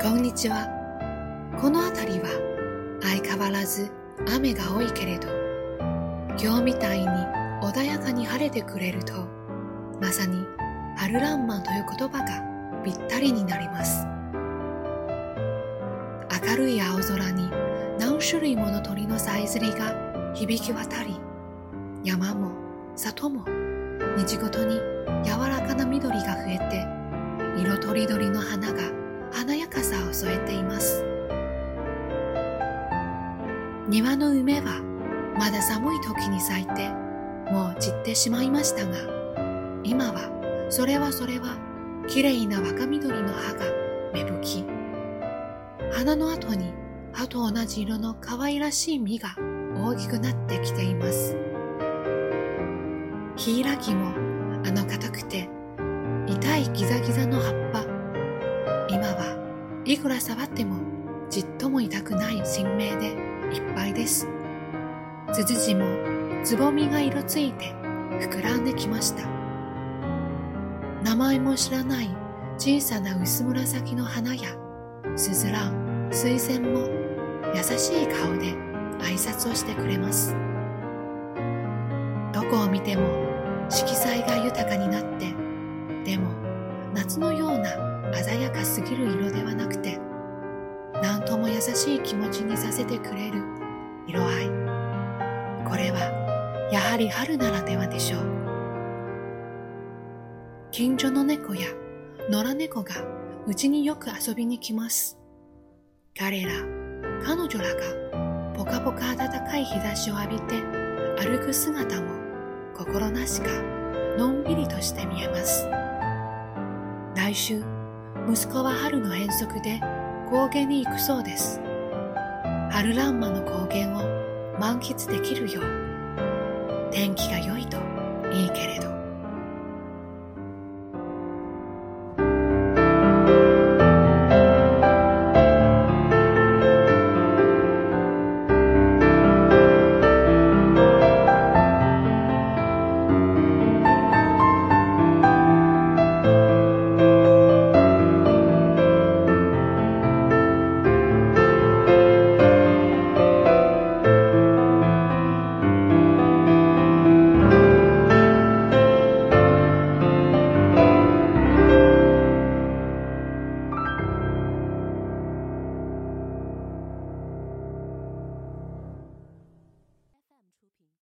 こんにちは。この辺りは相変わらず雨が多いけれど、今日みたいに穏やかに晴れてくれると、まさに春らんまんという言葉がぴったりになります。明るい青空に何種類もの鳥のさえずりが響き渡り、山も里も日ごとに柔らかな緑庭の梅はまだ寒い時に咲いてもう散ってしまいましたが今はそれはそれは綺麗な若緑の葉が芽吹き花の後に葉と同じ色の可愛らしい実が大きくなってきています。ヒイラギもあの硬くて痛いギザギザの葉っぱ。今はいくら触ってもじっとも痛くない新芽でいっぱいです。ツツジもつぼみが色ついて膨らんできました。名前も知らない小さな薄紫の花やスズラン、水仙も優しい顔で挨拶をしてくれます。どこを見ても色彩が豊かになって、でも夏のような鮮やかすぎるしい気持ちにさせてくれる。色合い。これはやはり春ならではでしょう。近所の猫や野良猫がうちによく遊びに来ます。彼ら彼女らがポカポカ暖かい日差しを浴びて歩く姿も心なしかのんびりとして見えます。来週息子は春の遠足で高原に行くそうです。春ランマの高原を満喫できるよう天気が良いといいけれど